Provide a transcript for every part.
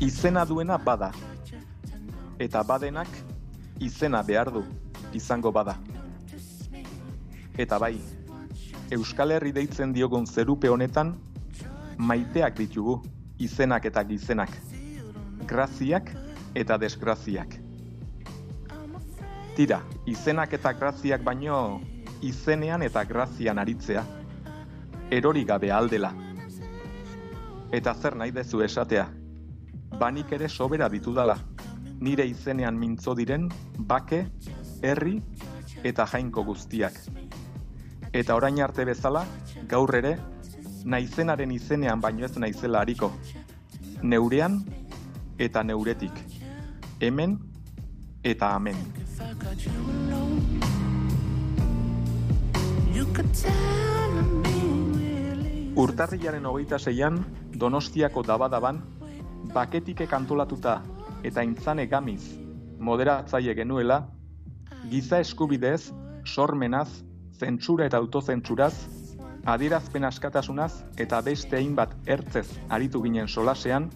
Izena duena bada. Eta badenak izena behar du izango bada. Eta bai, Euskal Herri deitzen diogun zerupe honetan, maiteak ditugu izenak eta gizenak. Graziak eta desgraziak. Tira, izenak eta graziak baino izenean eta grazian aritzea. Erori gabe aldela. Eta zer nahi dezu esatea? Banik ere sobera ditudala. Nire izenean mintzo diren, bake, herri eta jainko guztiak. Eta orain arte bezala, gaur ere, naizenaren izenean baino ez naizela hariko. Neurean eta neuretik. Hemen eta amen. Urtarrilaren hogeita zeian, Donostiako dabadaban, baketike kantolatuta eta intzane gamiz moderatzaile genuela, giza eskubidez, sormenaz, zentsura eta autozentsuraz, adierazpen askatasunaz eta beste hainbat ertzez aritu ginen solasean,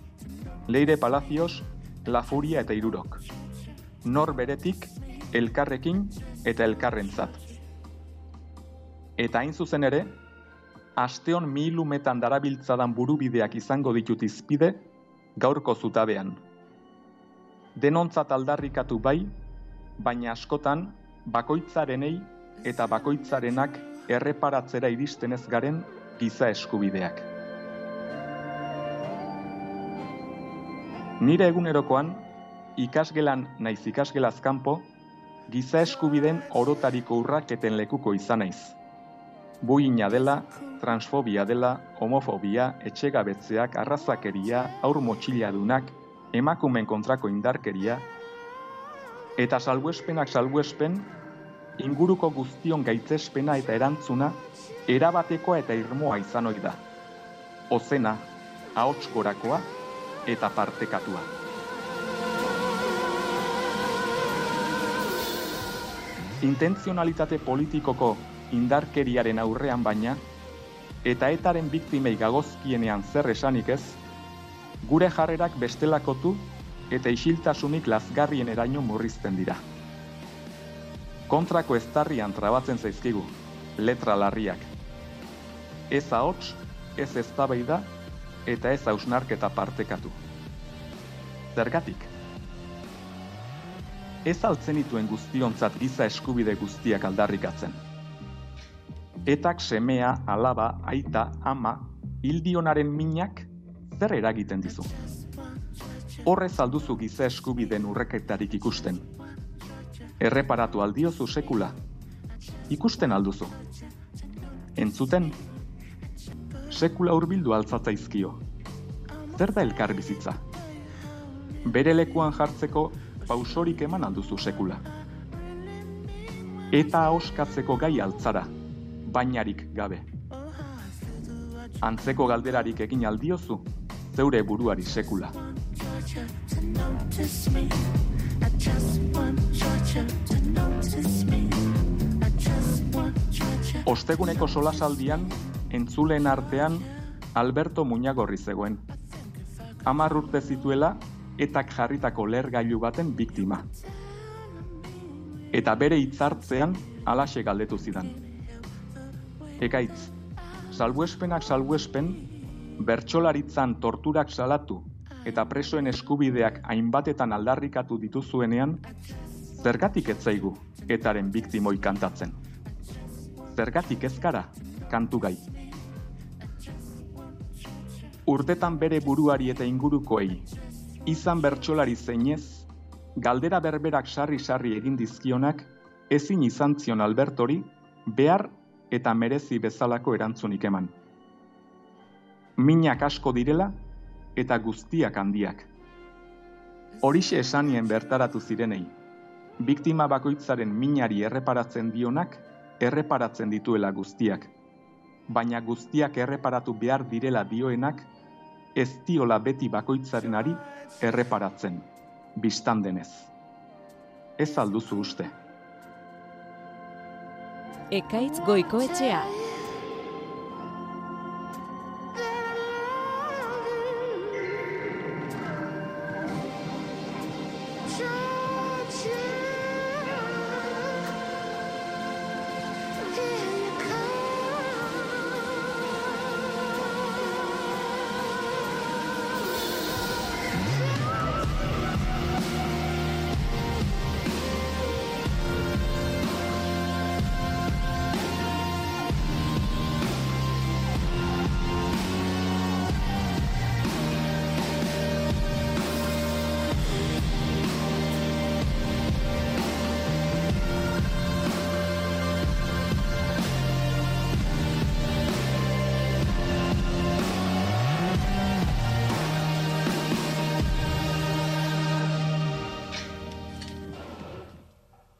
Leire Palacios, La Furia eta Irurok. Nor beretik, elkarrekin eta elkarrentzat. Eta hain zuzen ere, asteon milumetan darabiltzadan burubideak izango ditut izpide, gaurko zutabean. Denontzat aldarrikatu bai, baina askotan, bakoitzarenei eta bakoitzarenak erreparatzera iristen ez garen giza eskubideak. Nire egunerokoan, ikasgelan naiz ikasgelaz kanpo, giza eskubiden orotariko urraketen lekuko izan naiz. Buina dela, transfobia dela, homofobia, etxegabetzeak, arrazakeria, aur motxiladunak, emakumen kontrako indarkeria, eta salbuespenak salbuespen, inguruko guztion gaitzespena eta erantzuna, erabatekoa eta irmoa izan ohi da. Ozena, ahots eta partekatua. Intenzionalitate politikoko indarkeriaren aurrean baina, eta etaren biktimei gagozkienean zer esanik ez, gure jarrerak bestelakotu eta isiltasunik lazgarrien eraino murrizten dira. Kontrako eztarrian trabatzen zaizkigu, letra larriak. Ez ahots, ez eztabaida eta ez hausnarketa partekatu. Zergatik? Ez altzen dituen guztionzat giza eskubide guztiak aldarrikatzen. Etak semea, alaba, aita, ama, hildionaren minak zer eragiten dizu. Horrez alduzu giza eskubideen urreketarik ikusten. Erreparatu aldiozu sekula. Ikusten alduzu. Entzuten, sekula hurbildu altzatzaizkio. Zer da elkar bizitza? Bere lekuan jartzeko pausorik eman alduzu sekula. Eta oskatzeko gai altzara, bainarik gabe. Antzeko galderarik egin aldiozu, zeure buruari sekula. Osteguneko solasaldian, entzulen artean, Alberto Muñagorri zegoen. Amar urte zituela, etak jarritako lergailu baten biktima. Eta bere hitzartzean alaxe galdetu zidan. Ekaitz, salbuespenak salbuespen, bertsolaritzan torturak salatu eta presoen eskubideak hainbatetan aldarrikatu dituzuenean, zergatik etzaigu etaren biktimoi kantatzen. Zergatik ezkara kantu gai. Urtetan bere buruari eta ingurukoei, izan bertsolari zeinez, galdera berberak sarri-sarri egin dizkionak, ezin izan zion Albertori, behar eta merezi bezalako erantzunik eman. Minak asko direla eta guztiak handiak. Horixe esanien bertaratu zirenei, biktima bakoitzaren minari erreparatzen dionak, erreparatzen dituela guztiak. Baina guztiak erreparatu behar direla dioenak, ez diola beti bakoitzaren ari erreparatzen, biztan denez. Ez alduzu uste. Ekaitz goikoetxea.